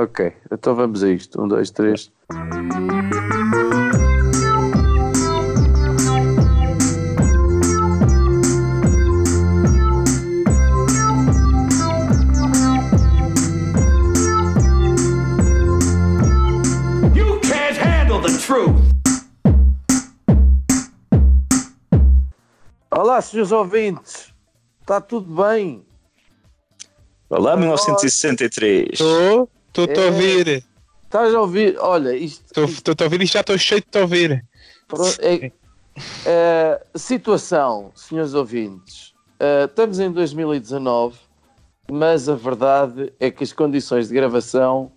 Ok, então vamos a isto. Um, dois, três. You can't handle the truth. Olá, senhores ouvintes. Está tudo bem? Olá, 1963. Estou, estou-te a É. ouvir. Estás a ouvir? Olha, isto, Estou-te a ouvir e já estou cheio de te ouvir. pronto, é, é, situação, senhores ouvintes. É, estamos em 2019, mas a verdade é que as condições de gravação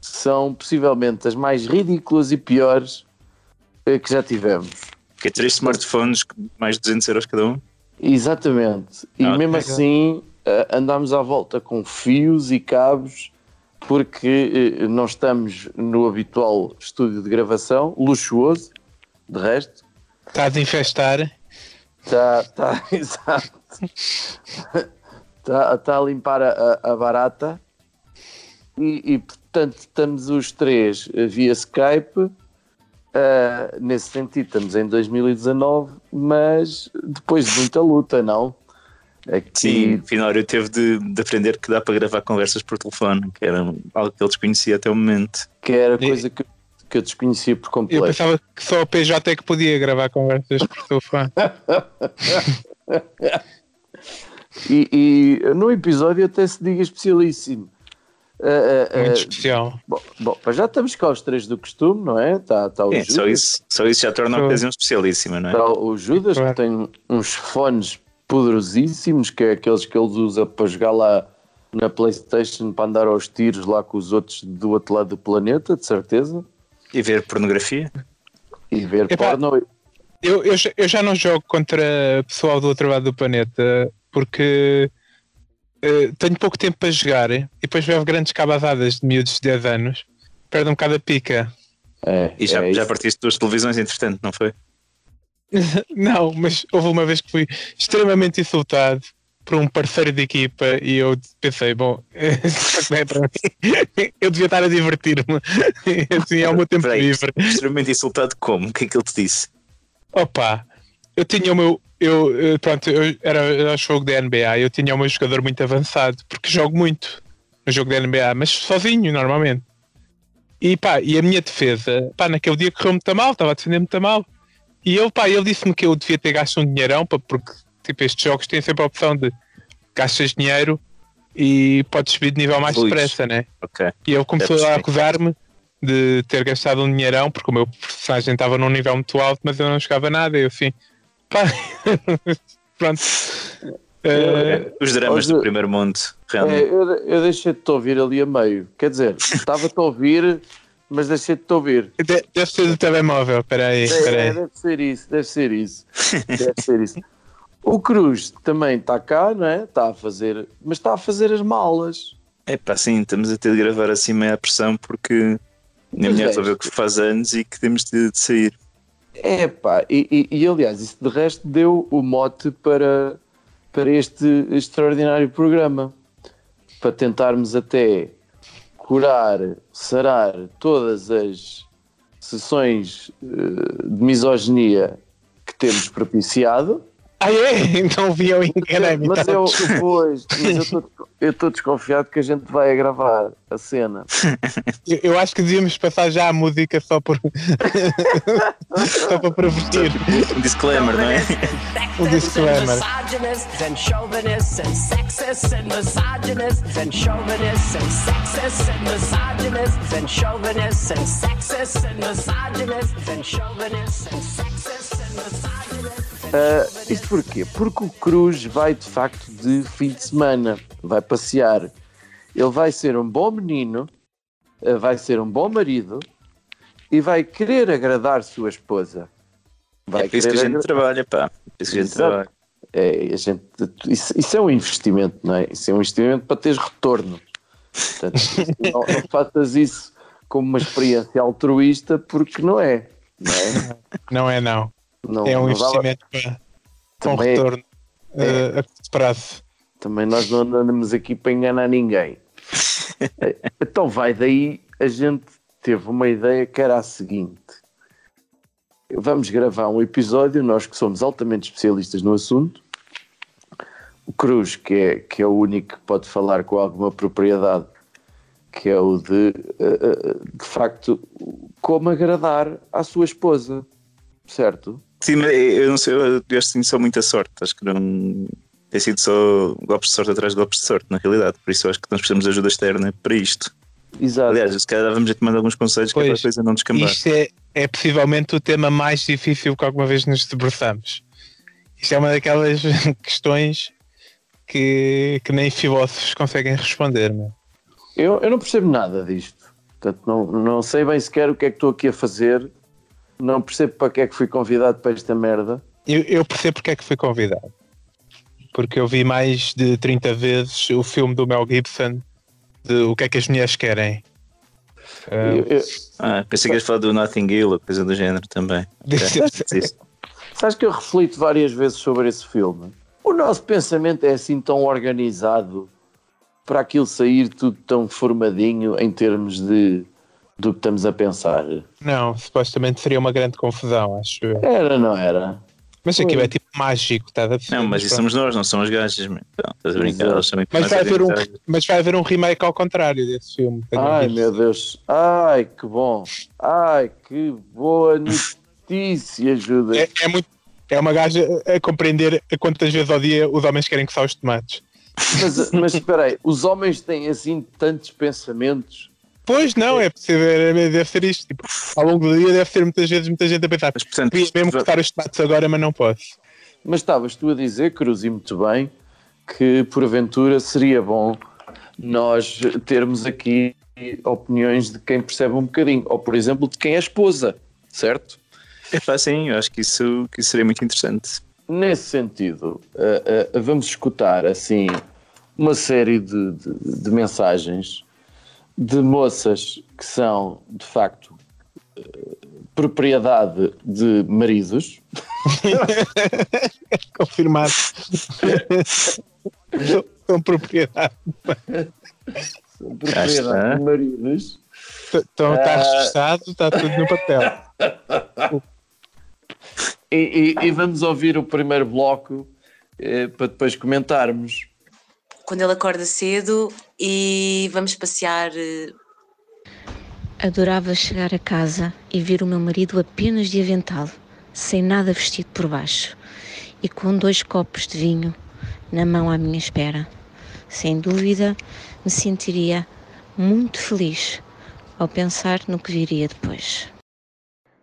são possivelmente as mais ridículas e piores eh, que já tivemos. Que é três smartphones, mais de 200 euros cada um. Exatamente. E Ah, mesmo assim eh, andámos à volta com fios e cabos porque eh, não estamos no habitual estúdio de gravação, luxuoso, de resto. Está a desinfestar. Está, está, exato. Está, está a limpar a, a- barata. E, e, portanto estamos os três eh, via Skype. Eh, nesse sentido, estamos em 2019, mas depois de muita luta, não? Aqui, Sim, o Finório teve de, de aprender que dá para gravar conversas por telefone, que era algo que ele desconhecia até o momento. que era coisa que, que eu desconhecia por Eu completo. pensava que só o PJ é que podia gravar conversas por telefone. E, e no episódio até se diga especialíssimo. Eh, eh, Muito especial. bom, bom, já estamos cá os três do costume, não é? Está, está o É, Judas, só, isso, só isso já torna a ocasião especialíssima, não é? está o Judas Claro. que tem uns fones poderosíssimos, que é aqueles que ele usa para jogar lá na Playstation para andar aos tiros lá com os outros do outro lado do planeta, de certeza. E ver pornografia. E ver Epá, porno. Eu, eu, já- eu já não jogo contra pessoal do outro lado do planeta porque eh, tenho pouco tempo para jogar e depois vejo grandes cabazadas de miúdos de 10 anos. Perde um bocado a pica. É, E já, é já partiste duas televisões, entretanto, não foi? Não, mas houve uma vez que fui extremamente insultado por um parceiro de equipa e eu pensei, bom, é para mim. eu devia estar a divertir-me. Assim é o meu tempo Peraí, livre. extremamente insultado como? O que é que ele te disse? Opa, eu tinha o meu. Eu, eu- pronto, eu era, era jogo da NBA, eu tinha o meu jogador muito avançado, porque jogo muito no jogo da NBA, mas sozinho normalmente. E pá, e a minha defesa, pá, naquele dia correu muito mal, estava a defender muito mal. E ele, pá, ele disse-me que eu devia ter gasto um dinheirão, pá, porque tipo, estes jogos têm sempre a opção de gastas dinheiro e podes subir de nível mais Luís. depressa, né? Ok. E ele começou Deve a acusar-me de ter gastado um dinheirão, porque o meu personagem estava num nível muito alto, mas eu não jogava nada. E eu assim, pá, pronto. Eh, Os dramas Hoje- do primeiro mundo, É, realmente. eu, eu deixei-te ouvir ali a meio. Quer dizer, estava-te a ouvir, mas deixei-te ouvir. de- deve ser do telemóvel, espera aí, espera É, aí. deve ser isso, deve ser isso. Deve ser isso. O Cruz também está cá, não é? Está a fazer, mas está a fazer as malas. É pá, sim, estamos a ter de gravar assim meia pressão porque a minha mulher é. resolveu que faz anos e que temos de, de sair. É pá, e, e- e, aliás, isso de resto deu o mote para, para este extraordinário programa. Para tentarmos até curar, sarar todas as sessões eh, de misoginia que temos propiciado. Ah, é? Então vi eu enganei-me. Mas eu, pois, mas eu estou- desconfiado que a gente vai gravar a cena. Eu, eu acho que devíamos passar já a música só por. só para pervertir. Um disclaimer, não é? Um disclaimer. And chauvinists and sexists and misogynists and chauvinists and sexists and misogynists and chauvinists and sexists and misogynists and chauvinists and sexists and misogynists. Ah, isto porquê? Porque o Cruz vai de facto de fim de semana, vai passear. Ele vai ser um bom menino, ah, vai ser um bom marido e vai querer agradar sua esposa. Vai É por isso que a gente agra- trabalha, pá. Por isso que a gente Exato. trabalha. É, a gente, isso, isso é um investimento, não é? Isso é um investimento para teres retorno. Portanto, não, não faças isso como uma experiência altruísta porque não é. Não é? Não é, não. Não, É um não vale- investimento para, com Também é- retorno eh, a curto prazo. Também nós não andamos aqui para enganar ninguém. Então vai daí, a gente teve uma ideia que era a seguinte. Vamos gravar um episódio, nós que somos altamente especialistas no assunto. O Cruz, que é, que é o único que pode falar com alguma propriedade, que é o de, eh, eh, de facto, como agradar à sua esposa, certo? Sim, mas eu não sei, eu eu acho que só muita sorte. Acho que não tem sido só golpes de sorte atrás de golpes de sorte, na realidade. Por isso eu acho que nós precisamos de ajuda externa para isto. Exato. Aliás, se calhar vamos te mandar alguns conselhos que é para a Pois, coisa não descambar. Isto é, é possivelmente o tema mais difícil que alguma vez nos debruçamos. Isto é uma daquelas questões que, que nem filósofos conseguem responder. Meu. Eu, eu não percebo nada disto. Portanto, não, não sei bem sequer o que é que estou aqui a fazer. Não percebo para que é que fui convidado para esta merda. Eu, eu percebo porque é que fui convidado. Porque eu vi mais de 30 vezes o filme do Mel Gibson de O que é que as mulheres querem. Ah, Eu- eu- Ah, pensei que ias falar do Nothing Hill ou coisa do género também. Sabes que eu reflito várias vezes sobre esse filme. O nosso pensamento é assim tão organizado para aquilo sair tudo tão formadinho em termos de do que estamos a pensar. não, supostamente seria uma grande confusão, acho eu. Era, não era? Mas aquilo é tipo mágico, está a ver? Não, mas isso somos nós, não são as gajas. estás a brincar, elas são Mas vai, haver um, mas vai haver um remake ao contrário desse filme. Ai ouvido. meu Deus, ai que bom, ai que boa notícia, Judas. É, é muito. É uma gaja a compreender a quantas vezes ao dia os homens querem coçar os tomates. Mas, mas espera aí, os homens têm assim tantos pensamentos. Pois não, é possível, é- deve ser isto. Tipo, ao longo do dia deve ser muitas vezes muita gente a pensar. Mas, portanto, Queria mesmo cortar os tomates agora, mas não posso. Mas estavas tu a dizer, Cruz, e muito bem, que porventura seria bom nós termos aqui opiniões de quem percebe um bocadinho, ou por exemplo de quem é esposa, certo? É sim, eu acho que isso, que isso seria muito interessante. Nesse sentido, uh, uh, vamos escutar assim uma série de, de- de mensagens de moças que são de facto uh, propriedade de maridos Confirmado. Com propriedade. propriedade de maridos Então está Ah. registado, está tudo no papel. E, e- e vamos ouvir o primeiro bloco eh, para depois comentarmos. Quando ele acorda cedo e vamos passear. eh, Adorava chegar a casa e ver o meu marido apenas de avental, sem nada vestido por baixo, e com dois copos de vinho na mão à minha espera. Sem dúvida, me sentiria muito feliz ao pensar no que viria depois.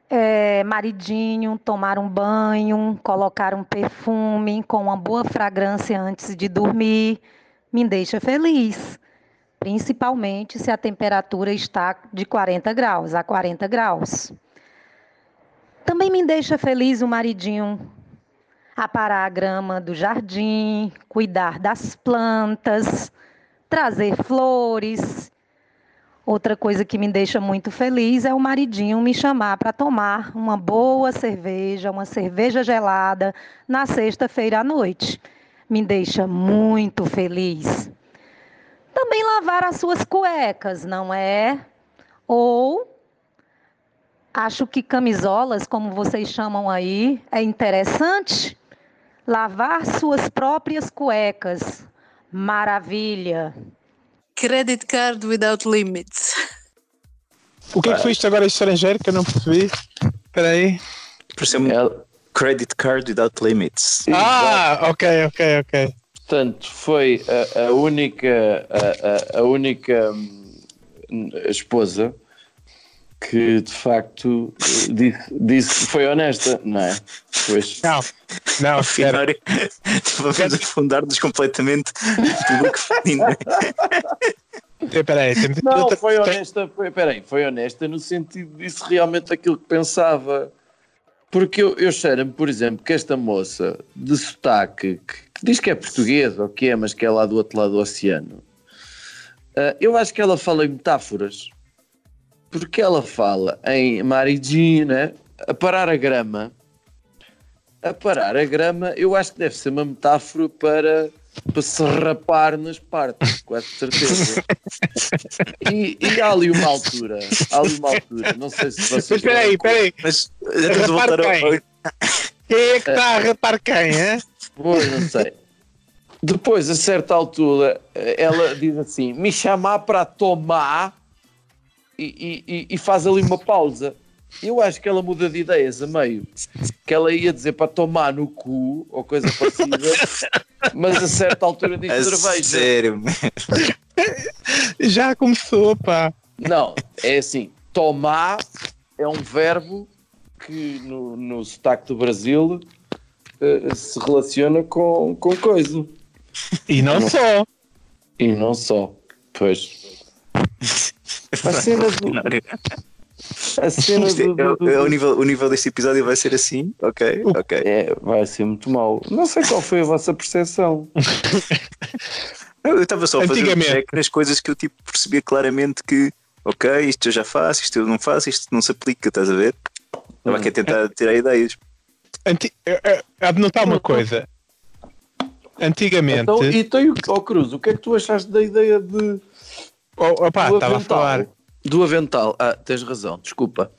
é, maridinho, tomar um banho, colocar um perfume com uma boa fragrância antes de dormir, me deixa feliz. Principalmente se a temperatura está de 40 graus a 40 graus. Também me deixa feliz o maridinho aparar a grama do jardim, cuidar das plantas, trazer flores, Outra coisa que me deixa muito feliz é o maridinho me chamar para tomar uma boa cerveja, uma cerveja gelada na sexta-feira à noite. Me deixa muito feliz. Também lavar as suas cuecas, não é? Ou acho que camisolas, como vocês chamam aí, é interessante. Lavar suas próprias cuecas. Maravilha. Credit card without limits. O que é que foi isto agora estrangeiro que eu não percebi? Espera aí. Por ser Ela- credit card without limits. Ah, ok, ok, ok. Portanto, foi a, a única, a, a- a única hum, esposa que de facto disse, disse foi honesta, não é? Pois, Não, não, Afinal, espera. vamos afundar-nos completamente no público feminino. Espera aí, temos aqui Não, outra- foi honesta, foi, peraí, foi honesta no sentido de disse realmente aquilo que pensava. Porque eu, eu cheiro-me, por exemplo, que esta moça de sotaque, que, que diz que é portuguesa ou que é, mas que é lá do outro lado do oceano, ah, eu acho que ela fala em metáforas. Porque ela fala em maridinho, né? A parar a grama. A parar a grama, eu acho que deve ser uma metáfora para para se rapar nas partes, quase certeza. E, e há ali uma altura, há ali uma altura, não sei se vocês. Mas espera aí, espera aí. Mas a Rapar quem? Quem é que está a rapar quem, hein? Pois, não sei. Depois, a certa altura, ela diz assim: me chamar para tomar e, e- e- e faz ali uma pausa. Eu acho que ela muda de ideias a meio. Que ela ia dizer para tomar no cu ou coisa parecida, mas a certa altura diz A cerveja. sério, Já começou, pá. Não, é assim: tomar é um verbo que no, no sotaque do Brasil eh, se relaciona com, com coisa. E não só. E não só. Pois. A cena do. A cena é- do. do- do- o, nível, o nível deste episódio vai ser assim, ok? Ok. É, vai ser muito mau. Não sei qual foi a vossa percepção. Eu estava só a fazer um check nas coisas que eu tipo, percebia claramente que, ok, isto eu já faço, isto eu não faço, isto não se aplica, estás a ver? Estava aqui a tentar tirar ideias. Anti... eh, eh, Há de notar uma coisa. Antigamente. Então, e então, o- ó Cruz, o que é que tu achaste da ideia de. Oh, opá, do estava a falar. Do avental. Ah, tens razão, desculpa.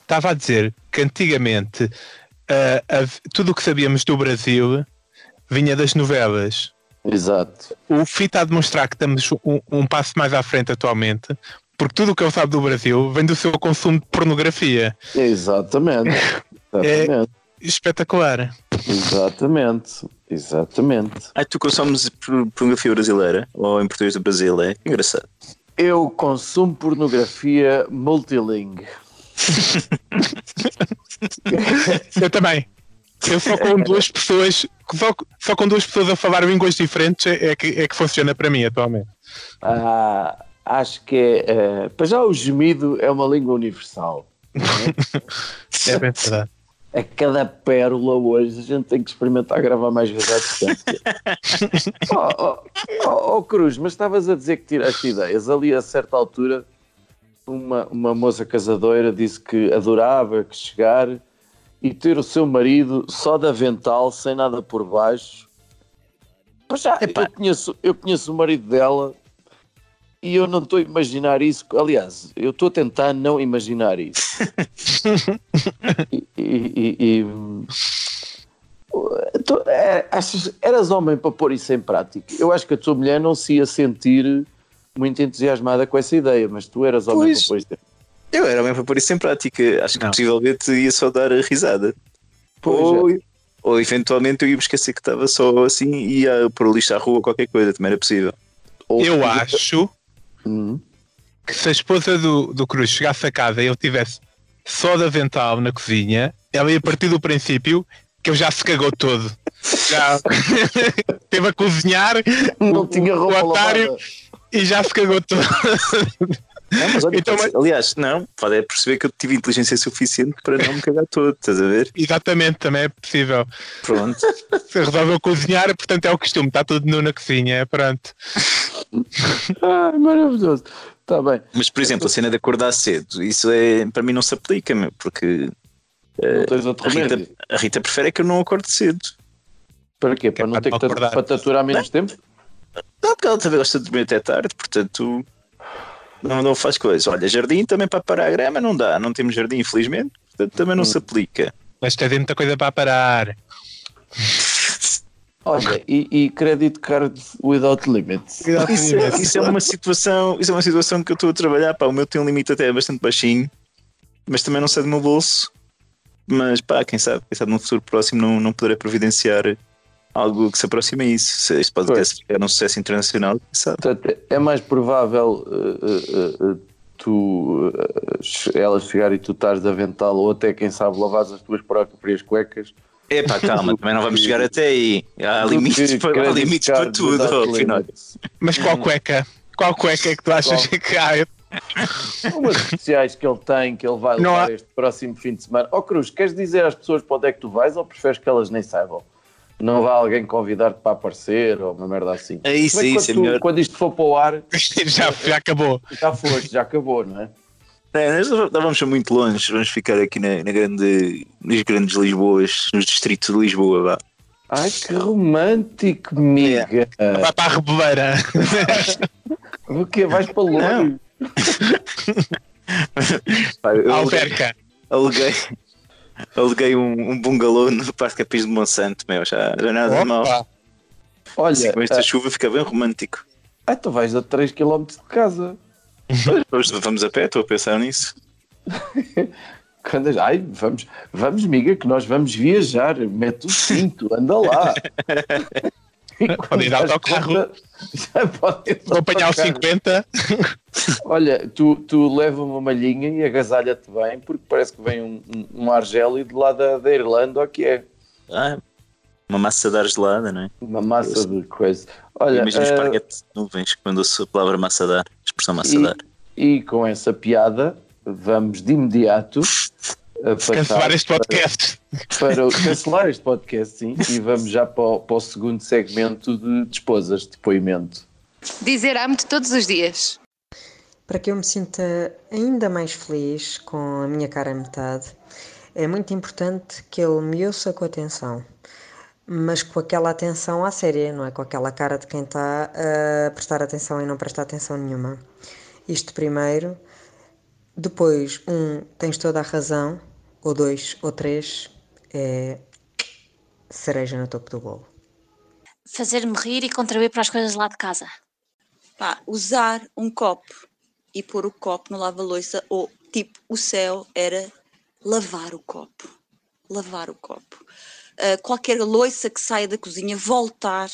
Estava a dizer que antigamente hav- tudo o que sabíamos do Brasil vinha das novelas. Exato. O FI está a demonstrar que estamos um, um passo mais à frente atualmente, porque tudo o que ele sabe do Brasil vem do seu consumo de pornografia. Exatamente. Exatamente. Espetacular. Exatamente. Exatamente. Ah, tu consomes por- pornografia brasileira ou em português do Brasil, é? Engraçado. Eu consumo pornografia multilingue. Eu também. Eu só com duas pessoas, só, só com duas pessoas a falar línguas diferentes é, é que, é que funciona para mim atualmente. Ah, acho que é. eh, para já, o gemido é uma língua universal. É bem verdade. A cada pérola hoje a gente tem que experimentar gravar mais vezes à distância. oh, oh, oh, oh, Cruz, mas estavas a dizer que tiraste ideias. Ali a certa altura, uma, uma moça casadoira disse que adorava que chegar e ter o seu marido só de avental, sem nada por baixo. Pois já, eu conheço, eu conheço o marido dela e eu não estou a imaginar isso. Aliás, eu estou a tentar não imaginar isso. e, e- e- e, hum, tu- é, achas- eras homem para pôr isso em prática? Eu acho que a tua mulher não se ia sentir muito entusiasmada com essa ideia, mas tu eras homem Pois. para pôr isso. Eu era bem para pôr isso em prática. Acho que Não. possivelmente ia só dar a risada. Pois ou, é. ou eventualmente eu ia me esquecer que estava só assim e ia pôr o lixo à rua qualquer coisa, também era possível. Ou- Eu acho Hum. que se a esposa do, do Cruz chegasse a casa e ele tivesse só de avental na cozinha, ela ia partir do princípio que ele já se cagou todo. Já teve a cozinhar Não o- tinha o roupa otário lavada. e já se cagou todo. Não, mas olha, Então, ser- aliás, não, pode é perceber que eu tive inteligência suficiente para não me cagar todo, estás a ver? Exatamente, também é possível. Pronto. Se resolveu cozinhar, portanto é o costume, está tudo nu na cozinha, pronto. Ai, maravilhoso. Está bem. Mas, por exemplo, a cena de acordar cedo, isso é, para mim não se aplica, meu, porque Não outro a Rita, a Rita prefere que eu não acorde cedo. Para quê? Para é não para ter não que acordar. para te aturar menos tempo? Não, porque ela também gosta de dormir até tarde, portanto não, não faz coisas. Olha, jardim também para parar a grama não dá, não temos jardim, infelizmente, portanto também não se aplica. Mas tens muita coisa para parar. Olha, e, e credit card without limits. Isso é, isso é uma situação, isso é uma situação que eu estou a trabalhar, pá, o meu tem um limite até bastante baixinho, mas também não sai do meu bolso. Mas pá, quem sabe, quem sabe no futuro próximo não, não poderei providenciar algo que se aproxime a isso. Se este podcast ficar um sucesso internacional, sabe. Portanto, é mais provável uh, uh, uh, tu, uh, ela chegar e tu estás de avental ou até, quem sabe, lavares as tuas próprias cuecas. Epá, calma, também não vamos chegar até aí. Há limites, para, há limites para tudo, without ao final. limits. Mas qual cueca? Qual cueca é que tu achas Qual? que há? Umas especiais que ele tem, que ele vai levar há- este próximo fim de semana. Ó Cruz, queres dizer às pessoas para onde é que tu vais ou preferes que elas nem saibam? Não vai alguém convidar-te para aparecer ou uma merda assim? É isso, é quando isso, é tu- melhor. Quando isto for para o ar, já, já acabou. já foste, já acabou, não é? É, nós não vamos ser muito longe, vamos ficar aqui na, na grande, nas grandes Lisboas, nos distritos de Lisboa, vá. Ai, que romântico, miga. Vai para a reboleira. O quê? Vais para longe? Alverca. aluguei, aluguei um, um bungalô no Parque Capis de Monsanto, meu, já, já nada de mal. Olha, Assim, com esta ah, chuva fica bem romântico. ah, tu vais a 3 km de casa. Hoje vamos a pé, estou a pensar nisso. Quando, ai, vamos, vamos, miga, que nós vamos viajar. Mete o cinto, anda lá. E quando Pode ir das autocarro. já Vou apanhar o autocarro. 50. Olha, tu, tu leva uma malhinha e agasalha-te bem, porque parece que vem um, um, um ar gélido lá da, da Irlanda, ou que é? Ah, uma massa de ar gelada, não é? Uma massa de coisa. Olha, Imagina eh, esparguete de nuvens quando ouço a palavra massa de ar, expressão massa de ar. e, e com essa piada, vamos de imediato Cancelar este podcast. para, para cancelar este podcast, sim, e vamos já para o, para o segundo segmento de, de esposas, de depoimento. Dizer amo-te todos os dias. Para que eu me sinta ainda mais feliz com a minha cara a metade, é muito importante que ele me ouça com atenção, mas com aquela atenção à séria, não é com aquela cara de quem está a prestar atenção e não presta atenção nenhuma. Isto primeiro. Depois, um, tens toda a razão, ou dois, ou três, é cereja no topo do bolo. Fazer-me rir e contribuir para as coisas lá de casa. Pá, usar um copo e pôr o copo no lava-loiça, ou tipo, o céu era lavar o copo. Lavar o copo. Ah, qualquer loiça que saia da cozinha, voltar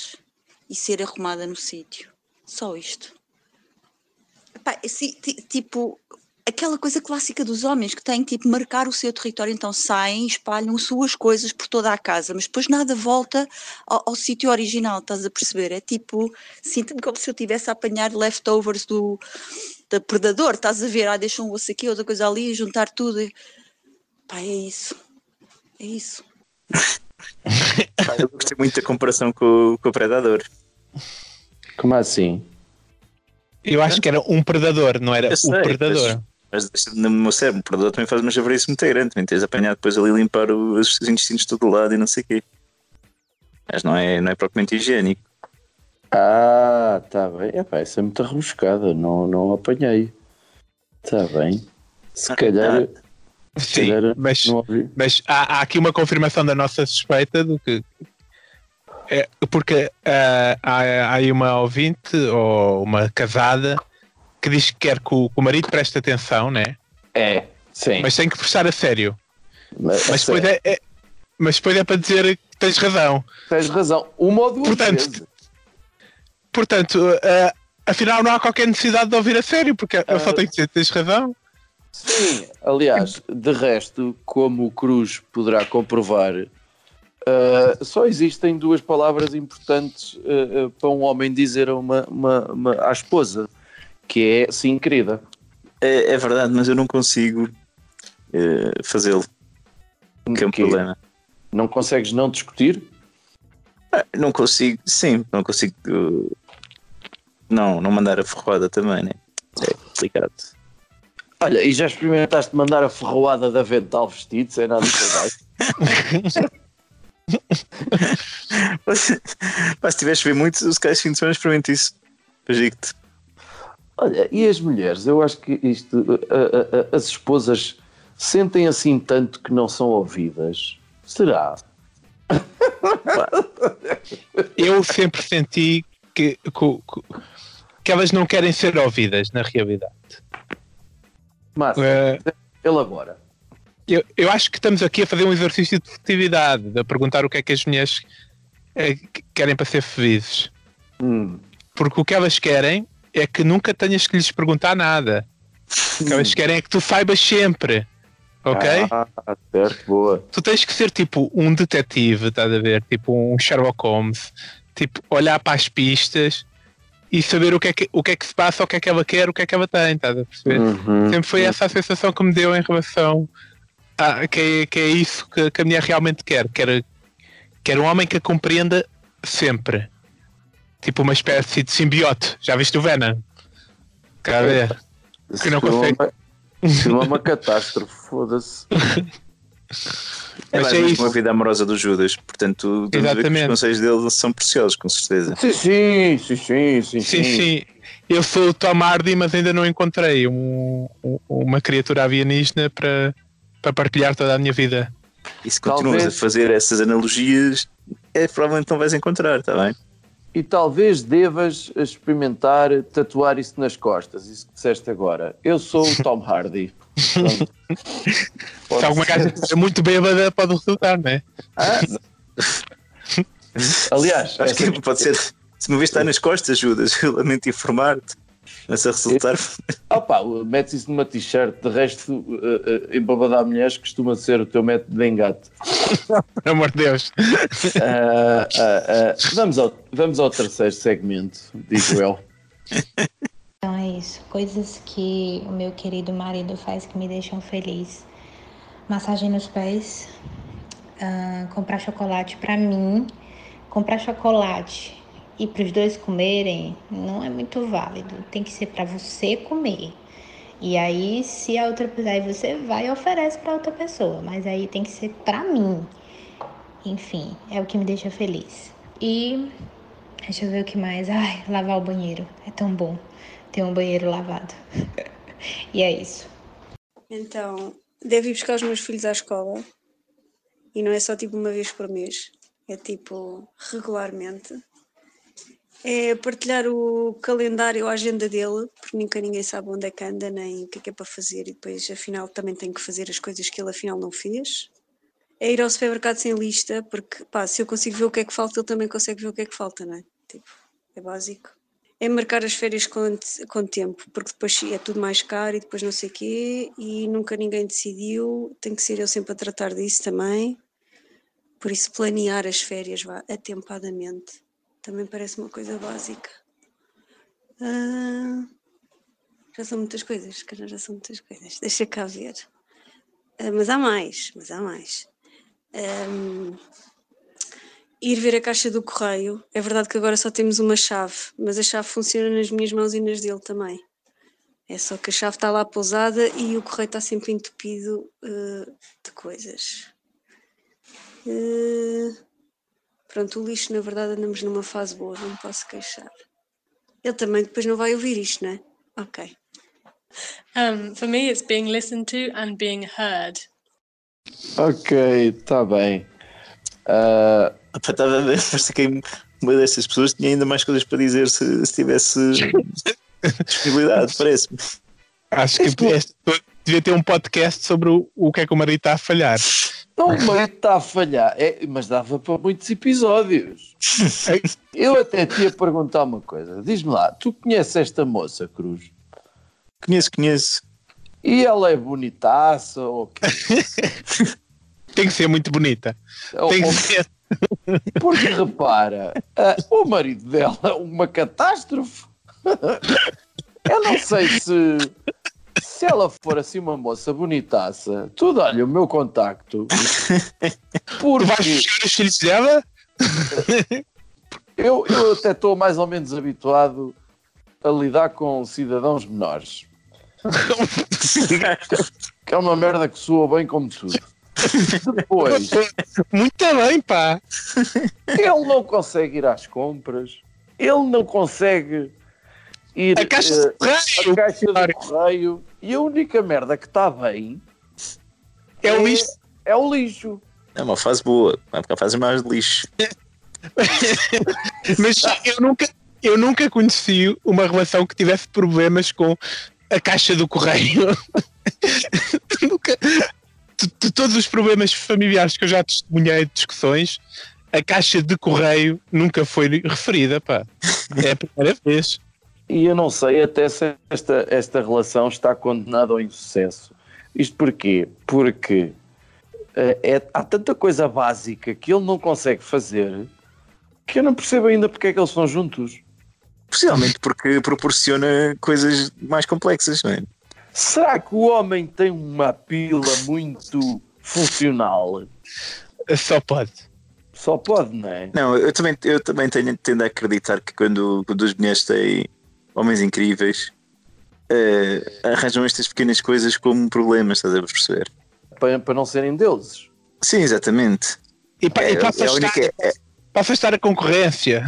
e ser arrumada no sítio. Só isto. Epá, esse ti- tipo, aquela coisa clássica dos homens que têm tipo marcar o seu território, então saem, espalham suas coisas por toda a casa, mas depois nada volta ao, ao sítio original, estás a perceber? É tipo, sinto-me como se eu estivesse a apanhar leftovers do, do predador, estás a ver? Ah, deixa um osso aqui, outra coisa ali, juntar tudo. e- Pá, é isso. É isso. Pá, eu gostei muito da comparação com, o- com o Predador. Como assim? Eu acho que era um predador, não era Eu o sei, predador. Mas, no meu cérebro, o Predador também faz uma javarice muito grande. Também tens de apanhar depois ali limpar os intestinos de todo lado e não sei o quê. Mas não é, não é propriamente higiênico. Ah, tá bem. Epá, essa é muito arruscada, não, não apanhei. Tá bem. Se calhar. se Sim, calhar mas, não ouvi. mas há, há aqui uma confirmação da nossa suspeita do que. É, porque ah, há, há aí uma ouvinte ou uma casada que diz que quer que o, que o marido preste atenção, né? É, sim. Mas tem que prestar a sério. Mas, Mas depois é, é- mas depois é para dizer que tens razão. Tens razão. Uma ou duas Portanto, vezes. Portanto, ah, afinal não há qualquer necessidade de ouvir a sério, porque eu só Ah. tenho que dizer que tens razão. Sim, aliás, de resto, como o Cruz poderá comprovar, uh, só existem duas palavras importantes uh, uh, para um homem dizer a uma, uma- uma- à esposa, que é sim, querida. É, é verdade, mas eu não consigo eh, fazê-lo. Que é um problema. Não consegues não discutir? Ah, Não consigo, sim, não consigo uh, não, não mandar a ferroada também, né? É complicado. Olha, e já experimentaste mandar a ferroada da Vental vestido sem nada baixo? Mas, se tiveres a ver muito, se calhar este fim de semana experimento isso. Digo-te. Olha, e as mulheres? Eu acho que isto, a- a- as esposas sentem assim tanto que não são ouvidas. Será? Eu sempre senti que, que, que elas não querem ser ouvidas, na realidade. Márcio, Eh, elabora. eu, eu acho que estamos aqui a fazer um exercício de furtividade, a perguntar o que é que as mulheres eh, que- querem para ser felizes. Hum. Porque o que elas querem é que nunca tenhas que lhes perguntar nada. O que elas querem é que tu saibas sempre. Ok? Ah, certo, boa. tu tens que ser tipo um detetive, estás a ver? Tipo um Sherlock Holmes, tipo olhar para as pistas e saber o que é que, o que, é que se passa, o que é que ela quer, o que é que ela tem, estás a perceber? Uhum. Sempre foi essa a sensação que me deu em relação a que é, que é isso que, que a mulher realmente quer. Quer, quer um homem que a compreenda sempre. Tipo uma espécie de simbiote. Já viste o Venom? Quer ver? Que não é consegue. uma- é uma catástrofe, foda-se. É Mas mais é isso. como a vida amorosa do Judas, portanto, os conselhos dele são preciosos, com certeza. Sim, sim, sim, sim, sim. Sim, sim. Eu sou o Tom Hardy, mas ainda não encontrei um- um- uma criatura avianígena para, para partilhar toda a minha vida. E se continuas Talvez- a fazer essas analogias, é, provavelmente não vais encontrar, está bem? E talvez devas experimentar tatuar isso nas costas, isso que disseste agora. Eu sou o Tom Hardy. Se alguma gaja estiver muito bêbada, pode resultar, não é? Ah, Aliás, Acho que pode ser. Se uma vez está nas costas, Judas, eu lamento informar-te. Mas a resultar. Opa, metes isso numa t-shirt, de resto, uh, uh, embabadar mulheres costuma ser o teu método de engate. Pelo amor de Deus. Ah, ah, ah, vamos, ao, vamos ao terceiro segmento, digo eu. Então é isso. Coisas que o meu querido marido faz que me deixam feliz. Massagem nos pés, ah, comprar chocolate pra mim, comprar chocolate e para os dois comerem não é muito válido. Tem que ser pra você comer. E aí, se a outra aí você vai e oferece pra outra pessoa, mas aí tem que ser pra mim. Enfim, é o que me deixa feliz. E deixa eu ver o que mais. Ai, lavar o banheiro. É tão bom ter um banheiro lavado. e é isso. Então, devo ir buscar os meus filhos à escola e não é só tipo uma vez por mês, é tipo regularmente. É partilhar o calendário, a agenda dele, porque nunca ninguém sabe onde é que anda, nem o que é que é para fazer, e depois afinal também tem que fazer as coisas que ele afinal não fez. É ir ao supermercado sem lista, porque pá, se eu consigo ver o que é que falta, ele também consegue ver o que é que falta, não é? Tipo, é básico. É marcar as férias com, com tempo, porque depois é tudo mais caro e depois não sei o quê, e nunca ninguém decidiu, tem que ser eu sempre a tratar disso também. Por isso, planear as férias vá, atempadamente também parece uma coisa básica. Ah, já são muitas coisas, cara, já são muitas coisas. Deixa cá ver. Ah, mas há mais, mas há mais. Ahm, ir ver a caixa do correio. É verdade que agora só temos uma chave, mas a chave funciona nas minhas mãos e nas dele também. É só que a chave está lá pousada e o correio está sempre entupido eh, de coisas. Eh, pronto, o lixo, na verdade, andamos numa fase boa, não me posso queixar. Ele também depois não vai ouvir isto, não é? Ok. Um, for me, it's being listened to and being heard. Ok, está bem. Ah, Opa, Estava a ver, parece que uma dessas pessoas tinha ainda mais coisas para dizer se, se tivesse disponibilidade, parece-me. Acho que este devia ter um podcast sobre o, o que é que o marido está a falhar. Não, o marido está a falhar, é, mas dava para muitos episódios. Eu até te ia perguntar uma coisa. Diz-me lá, tu conheces esta moça, Cruz? Conheço, conheço. E ela é bonitaça ou quê? Tem que ser muito bonita. Tem que ser. Porque repara, ah, o marido dela é uma catástrofe. Eu não sei se se ela for assim uma moça bonitaça, tu dá-lhe o meu contacto. Porque vais buscar os filhos dela? Eu, eu até estou mais ou menos habituado a lidar com cidadãos menores. que é uma merda que soa bem como tudo. Depois, Muito bem, pá. ele não consegue ir às compras, ele não consegue ir A caixa eh, correio. a caixa do correio e a única merda que está bem É o lixo. É o lixo. É uma fase boa, vai ficar fase mais de lixo. Mas eu nunca, eu nunca conheci uma relação que tivesse problemas com a caixa do correio. nunca. De, de todos os problemas familiares que eu já testemunhei de discussões, a caixa de correio nunca foi referida, pá. É a primeira vez. E eu não sei até se esta, esta relação está condenada ao insucesso. Isto porquê? Porque eh, é, há tanta coisa básica que ele não consegue fazer que eu não percebo ainda porque é que eles estão juntos. Possivelmente porque proporciona coisas mais complexas, não é? Será que o homem tem uma pila muito funcional? Só pode. Só pode, não é? Não, eu também, eu também tenho, tendo a acreditar que quando, quando as mulheres têm homens incríveis, eh, arranjam estas pequenas coisas como problemas, estás a perceber? para, para não serem deuses. Sim, exatamente. E para, É, e para é a afastar, única- é- para afastar a concorrência.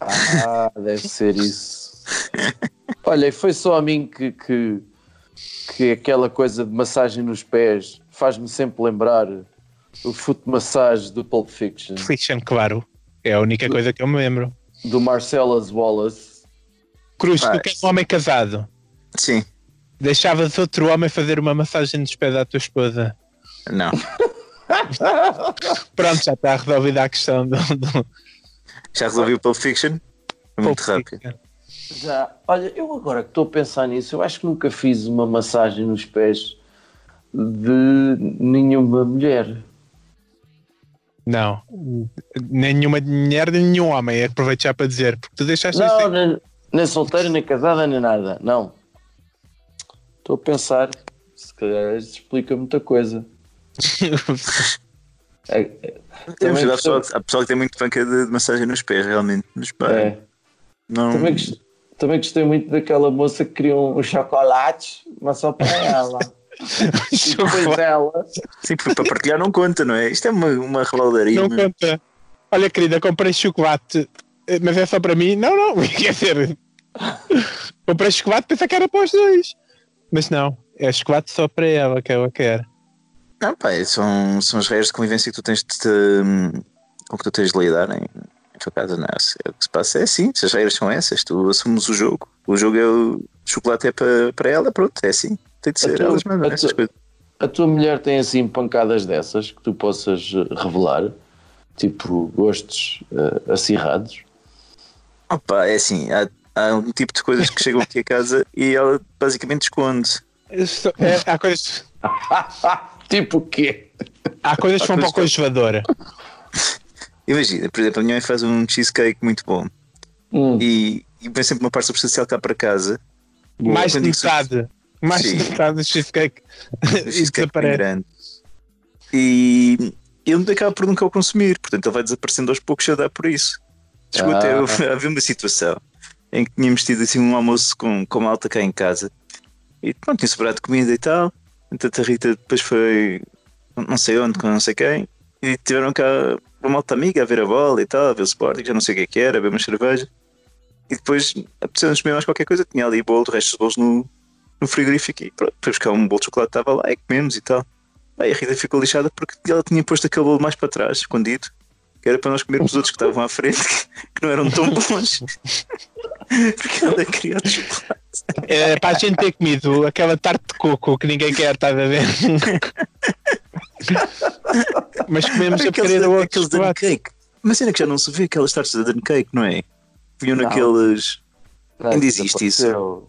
Ah, deve ser isso. Olha, e foi só a mim que, que, que aquela coisa de massagem nos pés faz-me sempre lembrar o foot massage do Pulp Fiction, Fiction, claro. É a única coisa que eu me lembro. do Marcellus Wallace. Cruz, Ah, tu que és um homem casado. Sim. Deixavas outro homem fazer uma massagem nos pés à tua esposa. Não. Pronto, já está resolvida a questão do, do Já resolvi o Pulp Fiction? Muito rápido. Fiction. Já, olha, eu agora que estou a pensar nisso, eu acho que nunca fiz uma massagem nos pés de nenhuma mulher. Não. Nenhuma mulher, nem nenhum homem. Aproveito já para dizer, porque tu deixaste Não, isto- nem, nem solteira, nem casada, nem nada. Não. Estou a pensar, se calhar isto explica muita coisa. É, é, Temos pessoal, gostei, há pessoal que tem muito panca de, de massagem nos pés, realmente. Nos pés. é, Não, também, gostei, também gostei muito daquela moça que criou um chocolate, mas só para ela. e depois ela. Sim, porque para partilhar não conta, não é? Isto é uma, uma rebaldaria. Não meu. conta. Olha, querida, comprei chocolate, eh, mas é só para mim? Não, não, quer dizer, comprei chocolate, pensei que era para os dois. Mas não, é chocolate só para ela que ela quer. Não, pá, é- são, são as regras de convivência que tu tens de te, com que tu tens de lidar em, em tua casa, não é? Se- O que se passa é assim, se as regras são essas, tu assumes o jogo. O jogo é o, chocolate é para, para ela, pronto, é assim. Tem de ser, tua- elas mandam a essas tua- coisas. A tua mulher tem assim pancadas dessas que tu possas eh, revelar, tipo gostos eh, acirrados. Opa, é assim, há, há um tipo de coisas que chegam aqui a casa e ela basicamente esconde. É- há coisas, tipo o quê? há coisas que vão para o congelador. Imagina, por exemplo, a minha mãe faz um cheesecake muito bom Hum. e, e vem sempre uma parte substancial cá para casa. Mais de metade. Mais Sim. de metade do cheesecake o e cheesecake desaparece. grande. E ele acaba por nunca o consumir, portanto ele vai desaparecendo aos poucos a dar por isso. Chegou Ah. até a haver uma situação em que tínhamos tido assim um almoço com, com malta cá em casa e pronto, tinha sobrado comida e tal. Entanto a Rita depois foi não sei onde, com não sei quem, e tiveram cá uma malta amiga a ver a bola e tal, a ver o Sporting, já não sei o que é que era, a ver uma cerveja. E depois apeteceu-nos comer mais qualquer coisa, tinha ali bolo, o resto dos bolos no, no frigorífico e pronto, foi buscar um bolo de chocolate estava lá e comemos e tal. Aí a Rita ficou lixada porque ela tinha posto aquele bolo mais para trás, escondido, que era para nós comermos os outros que estavam à frente, que, não eram tão bons. porque ela queria chocolate. É para a gente ter comido aquela tarte de coco que ninguém quer, estás a ver? Mas comemos a Aqueles, porcaria do outro aqueles chocolate. Cake. Uma cena que já não se vê, aquelas tartes da Dan Cake, não é? Vinham Não. naqueles. Ainda existe isso?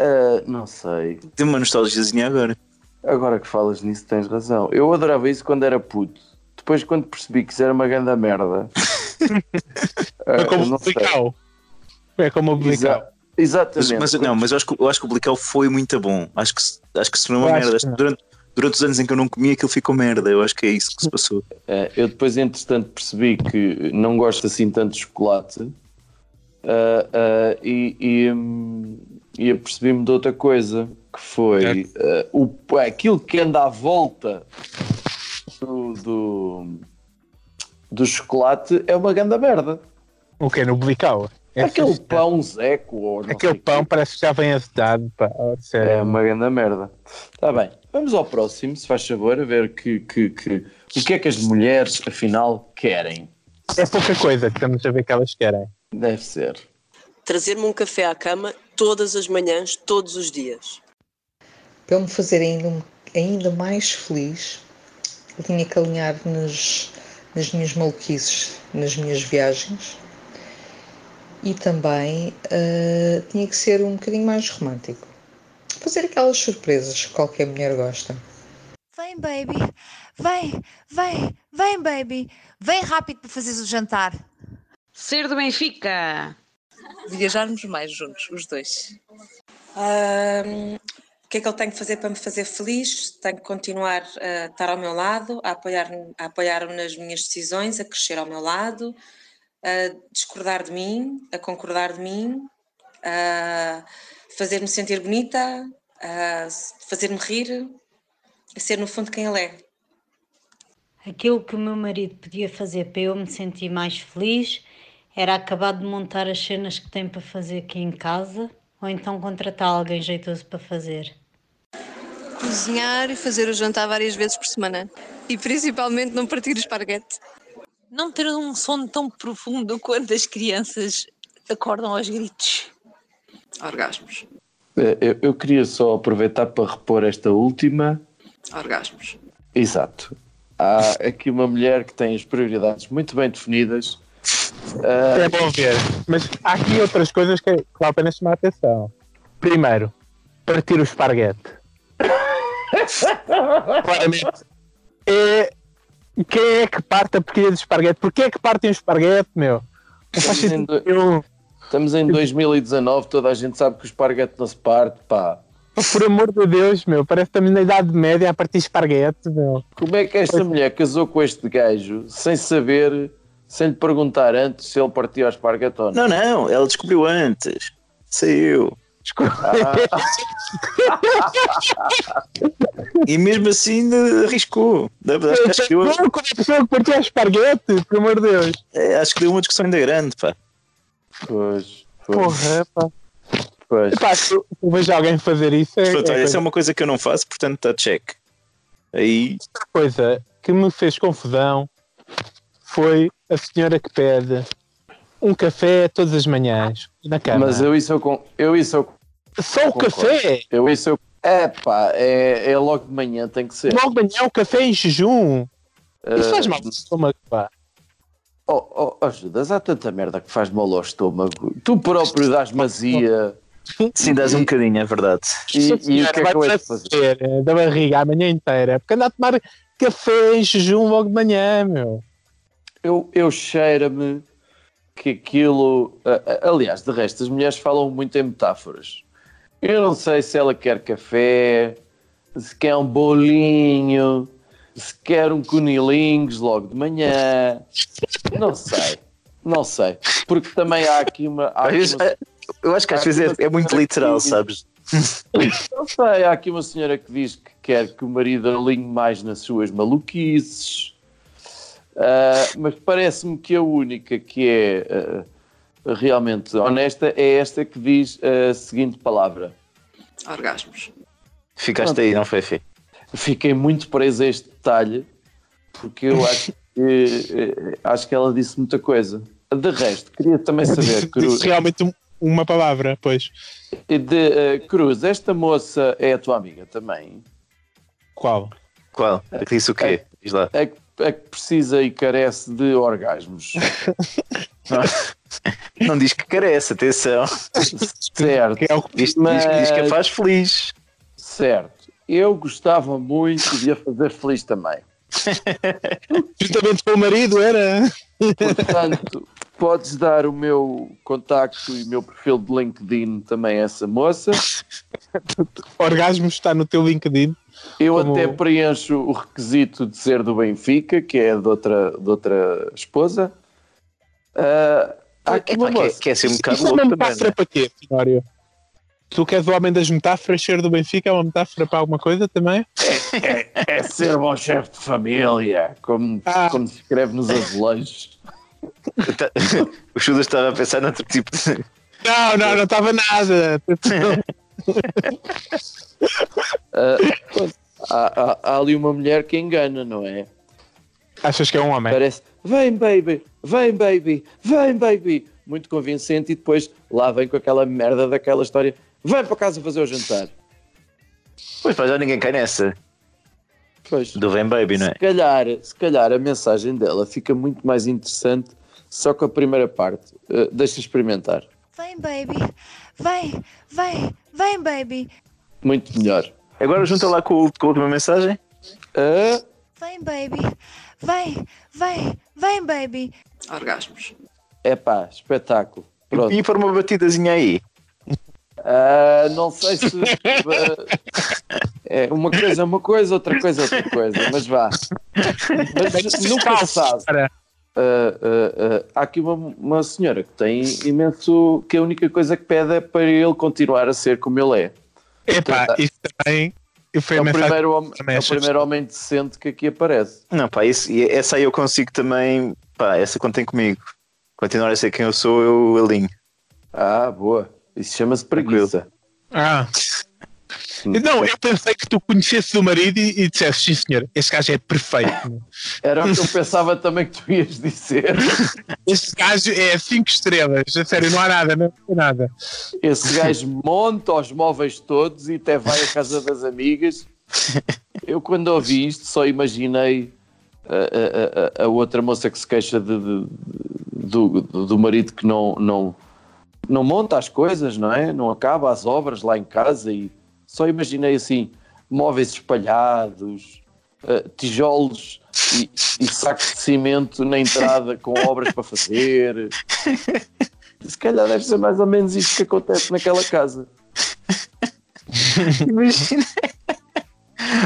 Ah, não sei. Tem uma nostalgiazinha agora. Agora que falas nisso, tens razão. Eu adorava isso quando era puto. Depois, quando percebi que isso era uma grande merda. ah, É como não o sei. Blical. É como o. Exa- exatamente. Mas, mas não, mas eu acho, que, eu acho que o Blical foi muito bom. Acho que, se- acho que se tornou uma merda. durante, durante os anos em que eu não comia, aquilo ficou merda. Eu acho que é isso que se passou. Eh, eu depois, entretanto, percebi que não gosto assim tanto de chocolate ah, ah, e, e, hum, e apercebi-me de outra coisa que foi ah, o, aquilo que anda à volta do, do, do chocolate é uma grande merda. O que No Blical? É Aquele pão zeco ou não Aquele pão quê. parece que já vem azedado. Pá. Sério. É uma grande merda. Está bem, vamos ao próximo, se faz favor, a ver que, que, que, o que é que as mulheres, afinal, querem. É pouca coisa que estamos a ver que elas querem. Deve ser. Trazer-me um café à cama todas as manhãs, todos os dias. Para me fazer ainda, ainda mais feliz, eu tinha que alinhar nas, nas minhas maluquices, nas minhas viagens. E também eh, tinha que ser um bocadinho mais romântico. Fazer aquelas surpresas que qualquer mulher gosta. Vem, baby. Vem, vem, vem, baby. Vem rápido para fazeres o jantar. Ser do Benfica. Viajarmos mais juntos, os dois. O que é que ele tem que fazer para me fazer feliz? Tem que continuar a estar ao meu lado, a apoiar-me apoiar nas minhas decisões, a crescer ao meu lado, a discordar de mim, a concordar de mim, a fazer-me sentir bonita, a fazer-me rir, a ser no fundo quem ele é. Aquilo que o meu marido podia fazer para eu me sentir mais feliz era acabar de montar as cenas que tem para fazer aqui em casa ou então contratar alguém jeitoso para fazer. Cozinhar e fazer o jantar várias vezes por semana. E principalmente não partir o esparguete. Não ter um sono tão profundo quanto as crianças acordam aos gritos. Orgasmos. Eh, Eu, eu queria só aproveitar para repor esta última. Orgasmos. Exato. Há aqui uma mulher que tem as prioridades muito bem definidas. Ah, É bom ver. Mas há aqui outras coisas que, que vale a pena chamar a atenção. Primeiro, partir o esparguete. Claramente. É, quem é que parte a porcaria do esparguete? Porquê é que partem o esparguete, meu? Estamos em, do- Eu, estamos em 2019, toda a gente sabe que o esparguete não se parte, pá. por amor de Deus, meu, parece que estamos na Idade Média a partir esparguete, meu. Como é que esta mulher casou com este gajo sem saber, sem lhe perguntar antes se ele partia o esparguete ou não? Não, não, ela descobriu antes. Saiu. E mesmo assim arriscou. Acho, acho que deu, Não, como a pessoa que partia esparguete, por amor de Deus. é, acho que deu uma discussão ainda grande, pá. Pois, pois. Porra, pá. Pois. Epá, se eu vejo alguém fazer isso, é, Pronto, é olha, essa é uma coisa que eu não faço, portanto está check. Aí, coisa que me fez confusão foi a senhora que pede um café todas as manhãs na cama. Mas eu isso eu, con- eu isso eu Só o concordo. café? Eu isso eu é pá, é, é logo de manhã tem que ser. Logo de manhã o café em jejum. Isso faz Ah, mal ao estômago, pá. Oh, oh, oh, Judas, há tanta merda que faz mal ao estômago. Tu próprio dás mazia. sim, dás um bocadinho, é verdade. E, e o que é que eu hei de fazer? da barriga a manhã inteira. Porque anda a tomar café em jejum logo de manhã, meu. Eu, eu cheira-me que aquilo. Aliás, de resto, as mulheres falam muito em metáforas. Eu não sei se ela quer café, se quer um bolinho, se quer um cunilinhos logo de manhã. Não sei. Não sei. Porque também há aqui uma. há aqui uma- é- eu acho que às vezes é, é muito literal, sabes? Não sei, há aqui uma senhora que diz que quer que o marido alinhe mais nas suas maluquices, Ah, mas parece-me que a única que é ah, realmente honesta é esta que diz a seguinte palavra. Orgasmos. Ficaste aí, não foi, Fê? Fiquei muito preso a este detalhe porque eu acho que, eh, acho que ela disse muita coisa. De resto, queria também saber, Cruz, Disse realmente um- uma palavra, pois. de, eh, Cruz, esta moça é a tua amiga também? Qual? Qual? A que disse o quê? Diz lá. É que, é que precisa e carece de orgasmos. Não diz que carece, atenção. Certo. Que é o que Diz, diz, que- diz que a faz feliz. Certo. Eu gostava muito de a fazer feliz também. Juntamente com o marido, era. Portanto, podes dar o meu contacto e o meu perfil de LinkedIn também a essa moça. Orgasmo está no teu LinkedIn. Eu Como- até preencho o requisito de ser do Benfica, que é de outra, de outra esposa. Há aqui uma Epá, quer, moça. quer ser um bocado Isso é uma metáfora né? para quê, Finório? Tu que és o homem das metáforas, ser do Benfica é uma metáfora para alguma coisa também? É, é ser bom chefe de família, como, Ah. como se escreve nos azulejos. Tá- O Judas estava a pensar noutro tipo de. Não, não, não estava nada. Pronto, há, há- há ali uma mulher que engana, não é? Achas que é um homem? Parece, vem baby, vem baby, vem baby. Muito convincente e depois lá vem com aquela merda daquela história. Vem para casa fazer o jantar. Pois pá, já ninguém cai nessa. Pois. Do Vem Baby, não é? Se calhar, se calhar a mensagem dela fica muito mais interessante só com a primeira parte. Uh, deixa experimentar. Vem, baby. Vem, vem, vem, baby. Muito melhor. Agora junta lá com, com a última mensagem. Ah, Vem, baby. Vem, vem, vem, baby. Orgasmos. é pá, espetáculo. Pronto. E for uma batidazinha aí. Ah, não sei se. ah, é, uma coisa é uma coisa, outra coisa é outra coisa, mas vá. Mas nunca se sabe. Para. Ah, ah, há aqui uma, uma senhora que tem imenso. que a única coisa que pede é para ele continuar a ser como ele é. Epá, isso também foi é a o primeiro, homem, também é o primeiro homem decente que aqui aparece. Não, pá, isso, e essa aí eu consigo também. Pá, essa contém comigo. Continuar a ser quem eu sou, eu alinho. Ah, boa. Isso chama-se preguiça. Ah. Não, eu pensei que tu conhecesses o marido e, e disseste, sim senhor, este gajo é perfeito. Era o que eu pensava também que tu ias dizer. Este gajo é 5 estrelas, a sério, não há nada, não há nada. Esse gajo monta os móveis todos e até vai à casa das amigas. Eu, quando ouvi isto, só imaginei a, a- a- a outra moça que se queixa de- de- do, do marido que não, não, não monta as coisas, não é? Não acaba as obras lá em casa e só imaginei assim: móveis espalhados, eh, tijolos e, e sacos de cimento na entrada com obras para fazer. Se calhar deve ser mais ou menos isto que acontece naquela casa. Imagina.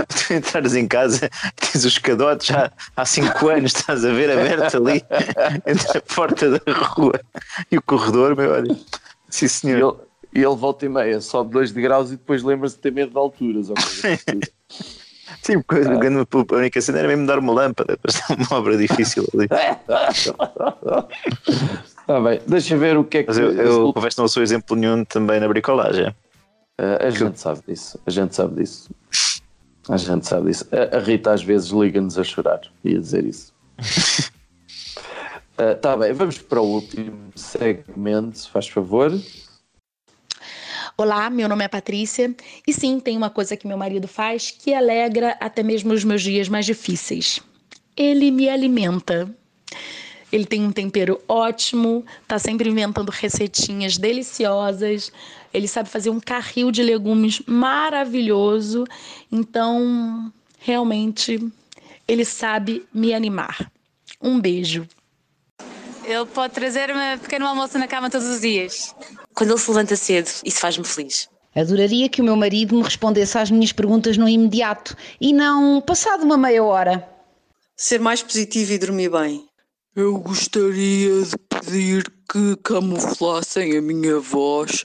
Tu entrares em casa, tens os cadotes já há 5 anos, estás a ver aberto ali entre a porta da rua e o corredor, meu olha. Sim, senhor. E ele volta e meia, sobe 2 de graus e depois lembra-se de ter medo de alturas. Ou coisa assim. Sim, porque a grande- a única cena era mesmo dar uma lâmpada, depois uma obra difícil ali. Está bem, deixa ver o que é que. Mas eu, eu confesso que não sou exemplo nenhum também na bricolagem. Eh, a gente sabe disso, a gente sabe disso. A gente sabe disso. A, a Rita às vezes liga-nos a chorar, ia dizer isso. Está bem, vamos para o último segmento, se faz favor. Olá, meu nome é Patrícia e sim, tem uma coisa que meu marido faz que alegra até mesmo os meus dias mais difíceis. Ele me alimenta. Ele tem um tempero ótimo, tá sempre inventando receitinhas deliciosas. Ele sabe fazer um carril de legumes maravilhoso. Então, realmente, ele sabe me animar. Um beijo. Ele pode trazer um pequeno almoço na cama todos os dias. Quando ele se levanta cedo, isso faz-me feliz. Adoraria que o meu marido me respondesse às minhas perguntas no imediato e não passado uma meia hora. Ser mais positivo e dormir bem. Eu gostaria de pedir que camuflassem a minha voz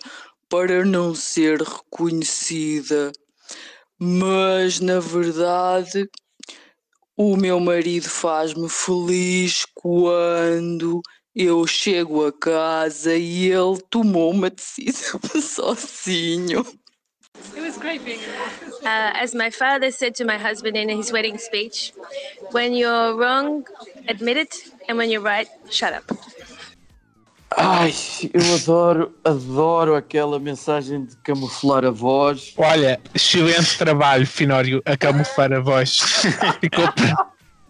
para não ser reconhecida, mas na verdade o meu marido faz-me feliz quando eu chego a casa e ele tomou uma decisão sozinho. It was great being Uh, as my father said to my husband in his wedding speech, when you're wrong, admit it, and when you're right, shut up. Ai, eu adoro, adoro aquela mensagem de camuflar a voz. Olha, excelente trabalho, Finório, a camuflar a voz. Ficou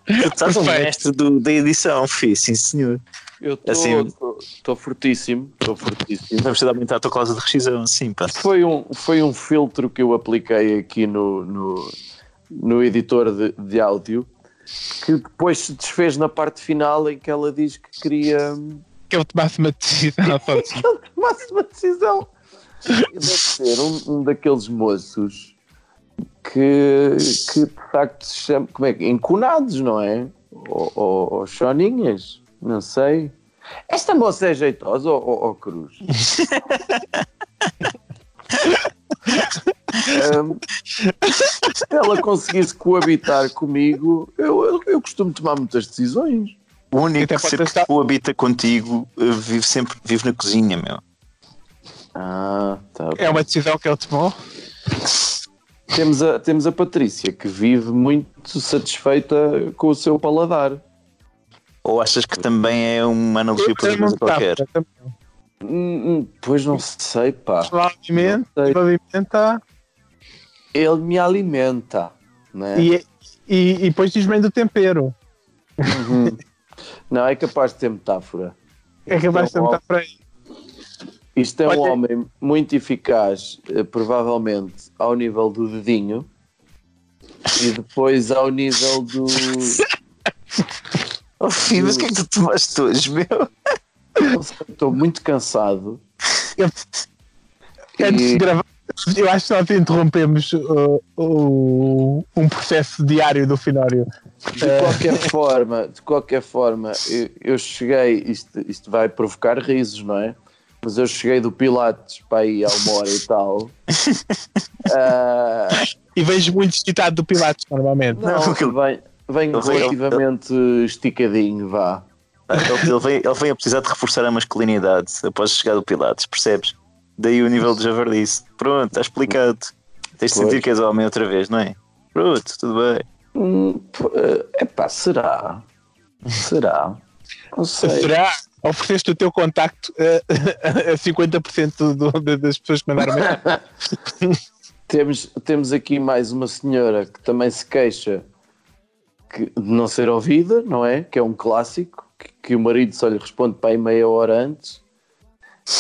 Tu estás um mestre do- da edição, fi, sim senhor. Eu Assim- estou fortíssimo, estou fortíssimo. Vamos ter de aumentar a tua cláusula de rescisão, sim, pá. Foi um, foi um filtro que eu apliquei aqui no, no, no editor de, de áudio que depois se desfez na parte final em que ela diz que queria que ele tomasse uma decisão. que ele tomasse uma decisão. Deve ser um, um daqueles moços que, que de facto se chama, como é que? Encunados, não é? Ou, ou, ou choninhas, não sei. Esta moça é jeitosa ou, ou, ou cruz? Hum, se ela conseguisse coabitar comigo, eu, eu, eu costumo tomar muitas decisões. O único que sempre coabita contigo eh, vive sempre vive na cozinha, meu. Ah, tá É uma decisão que ele tomou. Temos a, temos a Patrícia, que vive muito satisfeita com o seu paladar. Ou achas que também é uma analogia poderosa qualquer? Hum, hum, Pois não sei, pá. Provavelmente, ele alimenta Ele me alimenta, né? e, e, e depois diz bem do tempero. Uhum. Não, é capaz de ter metáfora. É capaz de tentar homem- para aí. Isto é um homem muito eficaz, eh, provavelmente ao nível do dedinho e depois ao nível do. Oh, filho, mas o que é que tu tomaste hoje, meu? Estou muito cansado. Antes de gravar, eu acho que nós interrompemos uh, o- um processo diário do Finório. De qualquer forma, de qualquer forma, eu, eu cheguei, isto, isto vai provocar risos, não é? mas eu cheguei do Pilates para aí há uma hora e tal. Ah, E vejo muito excitado do Pilates, normalmente. não, Ele vem- relativamente esticadinho, vá. Ele, ele vem, ele vem a precisar de reforçar a masculinidade após chegar do Pilates, percebes? Daí o nível de javardice. Pronto, está explicado. Tens de Pois. sentir que és homem outra vez, não é? Pronto, tudo bem. Hum, eh, epá, será? Será? Não sei. Será? Ofereceste o teu contacto a, a 50% do, das pessoas que mandaram? Temos, temos aqui mais uma senhora que também se queixa que- de não ser ouvida, não é? Que é um clássico, que, que o marido só lhe responde para aí meia hora antes.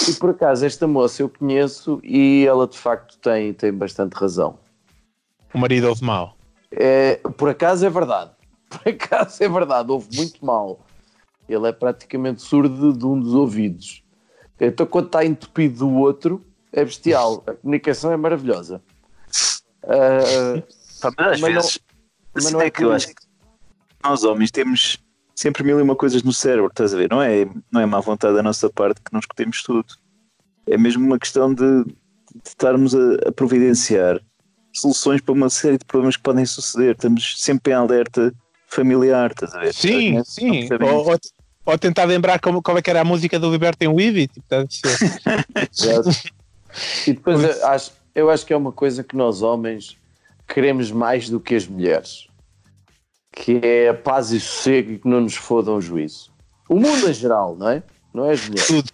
E por acaso esta moça eu conheço e ela de facto tem, tem bastante razão. O marido ouve mal. É, por acaso é verdade. Por acaso é verdade, houve muito mal. Ele é praticamente surdo de um dos ouvidos. Então, quando está entupido do outro, é bestial. A comunicação é maravilhosa. Pá, mas às mas não- vezes, mas assim não é é que eu acho que nós homens temos sempre mil e uma coisas no cérebro, estás a ver? Não é, não é má vontade da nossa parte que não escutemos tudo. É mesmo uma questão de, de estarmos a, a providenciar soluções para uma série de problemas que podem suceder. Estamos sempre em alerta familiar, estás a ver? Sim, Não sim. percebem Ou, ou, ou tentar lembrar como, qual é que era a música do Libertem Weavy. Tipo. Exato. E depois eu acho, eu acho que é uma coisa que nós homens queremos mais do que as mulheres, que é a paz e sossego e que não nos fodam o juízo. O mundo em geral, não é? Não é as mulheres. Tudo.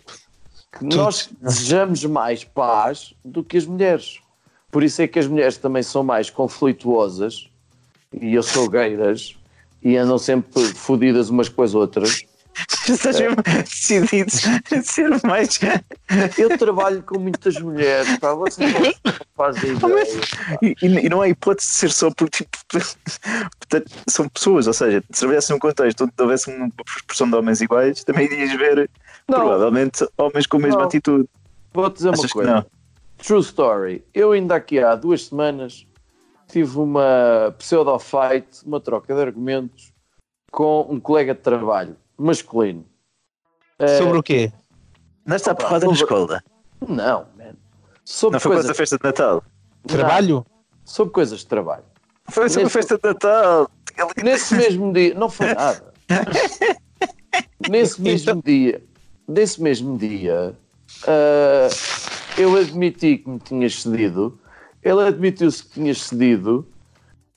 Que nós desejamos mais paz do que as mulheres. Por isso é que as mulheres também são mais conflituosas e eu sou gueiras e andam sempre fodidas umas com as outras. Estás mesmo decidido a ser mais. Eu trabalho com muitas mulheres, pá, vocês não fazem ideia. E, e- não há hipótese de ser só porque tipo, portanto, são pessoas, ou seja, se trabalhasse num contexto onde houvesse uma proporção de homens iguais, também irias ver provavelmente homens com a mesma Não. atitude. Vou-te dizer uma Achas que coisa. não? True story. Eu ainda aqui há duas semanas tive uma pseudo-fight, uma troca de argumentos com um colega de trabalho masculino. Sobre o quê? Não está Opa, porrada na sobre- escola. Não, man. Sobre Não foi coisas... quase a festa de Natal. Trabalho? Sobre coisas de trabalho. Foi sobre a festa de Natal. Nesse mesmo dia, não foi nada. Nesse mesmo dia, nesse mesmo dia, ah, eu admiti que me tinhas cedido. Ele admitiu-se que tinhas cedido.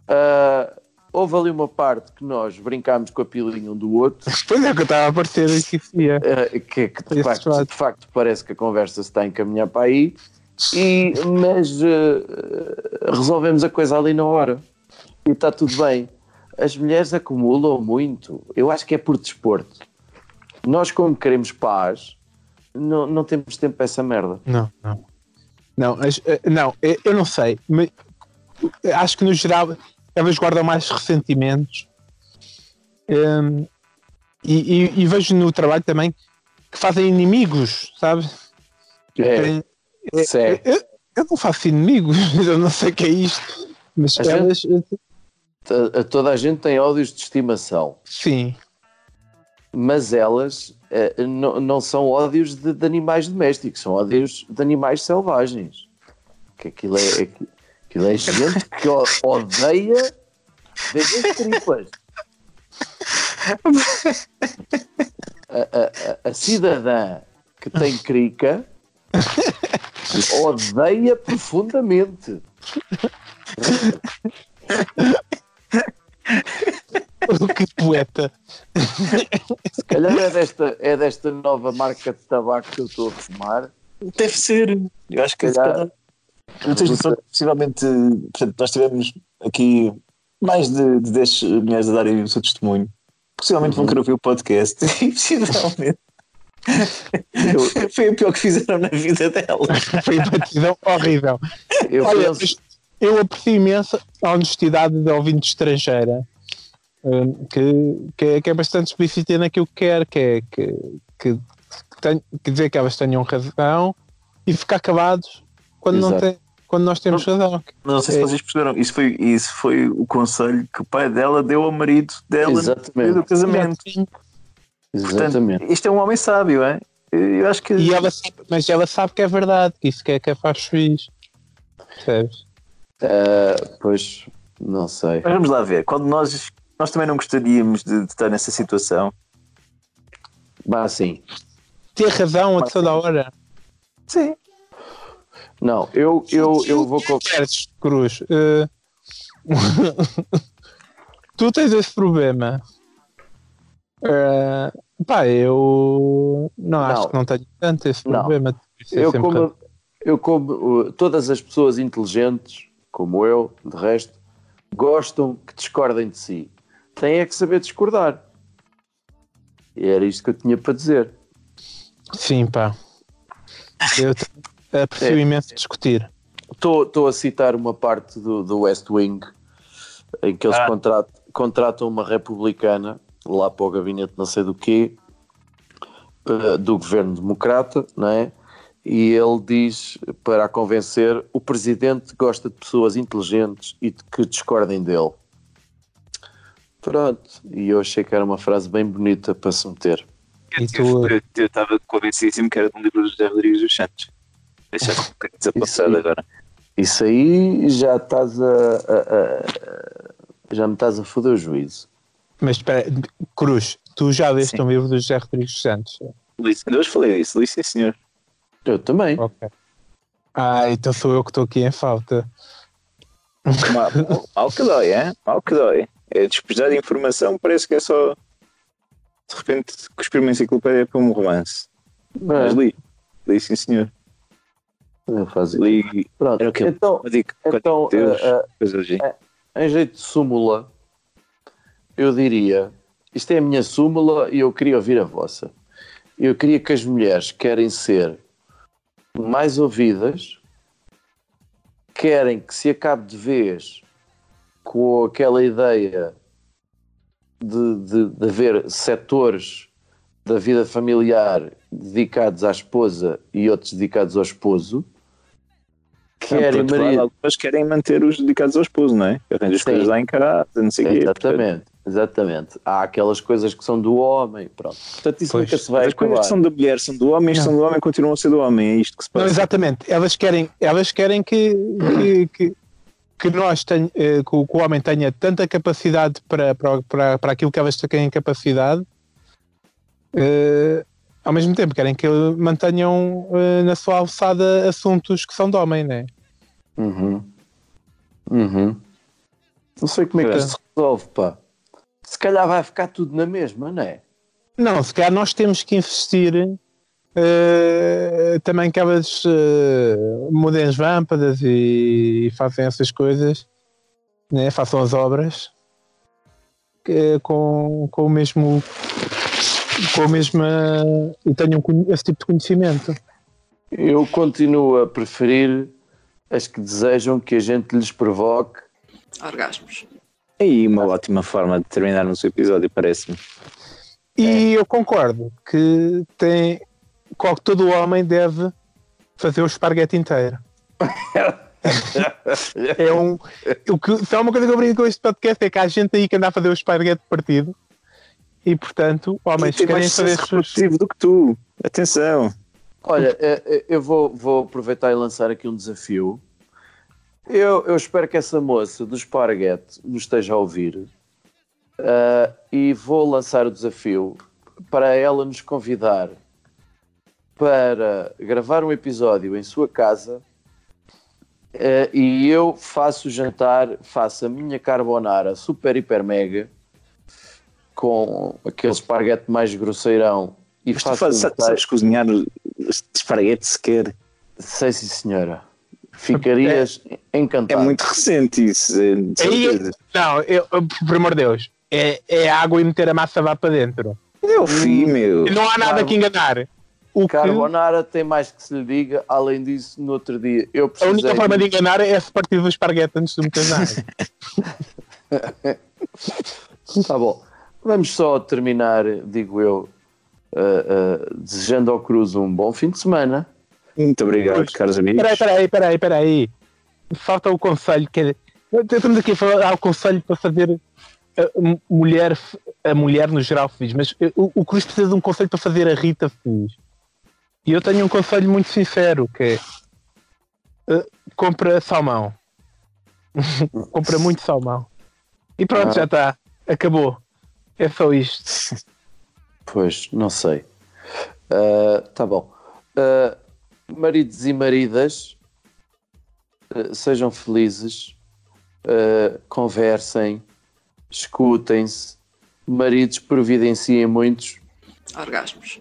Ah, houve ali uma parte que nós brincámos com a pilinha um do outro. Pois é, que eu estava a parecer que isso ia. Ah, que, que de, facto, de facto parece que a conversa se está a encaminhar para aí. E, mas ah, resolvemos a coisa ali na hora. E está tudo bem. As mulheres acumulam muito. Eu acho que é por desporto. Nós, como queremos paz, não, não temos tempo para essa merda. Não, não. Não, eh, não, eh, eu não sei. mas acho que no geral elas guardam mais ressentimentos. Hum, e, e- e vejo no trabalho também que fazem inimigos, sabe? É, isso é. Eu, eu não faço inimigos, eu não sei o que é isto. Mas A gente- elas. eh, To- Toda a gente tem ódios de estimação. Sim. Mas elas eh, não, não são ódios de, de animais domésticos, são ódios de animais selvagens. Que aquilo é, aqui- aquilo é gente que odeia desde as tripas. A, a- a- a cidadã que tem crica odeia profundamente. que poeta. Se calhar é desta, é desta nova marca de tabaco que eu estou a fumar. Deve ser. Eu acho que Se calhar- Noção que possivelmente, portanto, nós tivemos aqui mais de, de 10 mulheres a darem o seu testemunho. Possivelmente vão querer ouvir o podcast e possivelmente foi o pior que fizeram na vida delas. Foi uma decisão horrível. Eu Olha, penso- eu aprecio imenso a honestidade da ouvinte estrangeira, hum, que, que, é, que é bastante explícita naquilo que quer, que é que, que, que, que dizer que elas tenham razão e ficar calados quando, não Exato. tem, quando nós temos razão. Não sei se É. vocês perceberam, isso foi, isso foi o conselho que o pai dela deu ao marido dela no Exatamente. do casamento. Exatamente. Portanto, isto é um homem sábio, é? Eu acho que. E ela sabe- mas ela sabe que é verdade, que isso que é que a faz feliz. Percebes? Ah, pois, não sei. Mas vamos lá ver. Quando nós, nós também não gostaríamos de, de estar nessa situação. Mas sim. Ter razão a toda a hora. Sim. Não, eu, eu, eu vou. Cruz? eh, tu tens esse problema. Eh, pá, eu não, acho Não. que não tenho tanto esse problema. É Eu como, eu como uh, todas as pessoas inteligentes, como eu, de resto, gostam que discordem de si. Têm é que saber discordar. E era isto que eu tinha para dizer. Sim, pá. Eu aprecio É. imenso discutir. Estou a citar uma parte do, do West Wing em que eles Ah. contrat- contratam uma republicana lá para o gabinete não sei do quê eh, do governo democrata, não é? E ele diz para a convencer o presidente gosta de pessoas inteligentes e de que discordem dele. Pronto, e eu achei que era uma frase bem bonita para se meter. E Eu eu estava convencidíssimo que era de um livro do José Rodrigues dos Santos. Deixa um bocadinho desapontado agora. Isso aí já estás a, a- a- já me estás a foder o juízo. Mas espera, Cruz, tu já leste um livro do José Rodrigues Santos? Li- Ainda hoje falei isso, li sim, senhor. Eu também. Ok. Ah, então sou eu que estou aqui em falta. Mal, mal que dói, é? Mal que dói. É despejar de informação, parece que é só de repente cuspir uma enciclopédia para um romance. Mas li, li sim, senhor. Faço Li. Pronto, Era o quê? então, dica, então Deus, coisas assim. em jeito de súmula, eu diria: isto é a minha súmula e eu queria ouvir a vossa. Eu queria que as mulheres querem ser mais ouvidas, querem que se acabe de vez com aquela ideia de, de, de haver setores da vida familiar dedicados à esposa e outros dedicados ao esposo. Querem Não, marido. algumas querem manter os dedicados ao esposo, não é? Arranjam as Sim. coisas lá em casa, não sei o quê. Exatamente, exatamente. Há aquelas coisas que são do homem, pronto. Portanto, isso nunca se vai As coisas que são da mulher são do homem, as que Não. são do homem continuam a ser do homem. É isto que se Não, passa. exatamente. Elas querem, elas querem que, que, que, que nós tenha, eh, que, o, que o homem tenha tanta capacidade para, para, para, para aquilo que elas têm capacidade, eh, ao mesmo tempo querem que mantenham eh, na sua alçada assuntos que são de homem, né? Uhum. Uhum. Não sei como é que isto se resolve, pá. Se calhar vai ficar tudo na mesma, não é? Não, se calhar nós temos que investir eh, também que elas eh, mudem as lâmpadas e, façam essas coisas, né? façam as obras com, com o mesmo com o mesmo eh, e tenham esse tipo de conhecimento. Eu continuo a preferir as que desejam que a gente lhes provoque. Orgasmos. Aí uma ótima forma de terminarmos o episódio, parece-me. E eu concordo que tem qual que todo homem deve fazer o esparguete inteiro. é um. O que, se há uma coisa que eu brinco com este podcast é que há gente aí que anda a fazer o esparguete partido e, portanto, homens tem querem mais fazer sucesso reprodutivo do que tu. Atenção. Olha, eh, eh, eu vou, vou aproveitar e lançar aqui um desafio. Eu, eu espero que essa moça do esparguete nos esteja a ouvir ah, e vou lançar o desafio para ela nos convidar para gravar um episódio em sua casa eh, e eu faço o jantar, faço a minha carbonara super, hiper, mega com aquele esparguete mais grosseirão e Mas tu faço fazes, um sabes, cozinhar esparguete sequer? Sei sim, senhora. Ficarias É encantado. muito recente isso. é, Aí, certeza. não, eu, eu, por amor de Deus, é, é água e meter a massa lá para dentro. É o fim, meu. Não há nada Claro. que enganar. O que, Carbonara tem mais que se lhe diga. Além disso, no outro dia eu a única forma de enganar é se partir do esparguete antes de meter nada. Tá bom. Vamos só terminar, digo eu, ah, ah, desejando ao Cruz um bom fim de semana. Muito obrigado, caros amigos. Peraí, peraí, peraí, peraí. Falta o conselho. Que é- Estamos aqui a falar o conselho para fazer a m- mulher, a mulher no geral feliz, mas eh, o, o Cruz precisa de um conselho para fazer a Rita feliz. E eu tenho um conselho muito sincero que é eh, compra salmão. compra muito salmão. E pronto, Ah. já está. Acabou. É só isto. Pois, não sei. Ah, tá bom. Ah, maridos e maridas, ah, sejam felizes, ah, conversem, escutem-se. Maridos providenciem muitos. Orgasmos.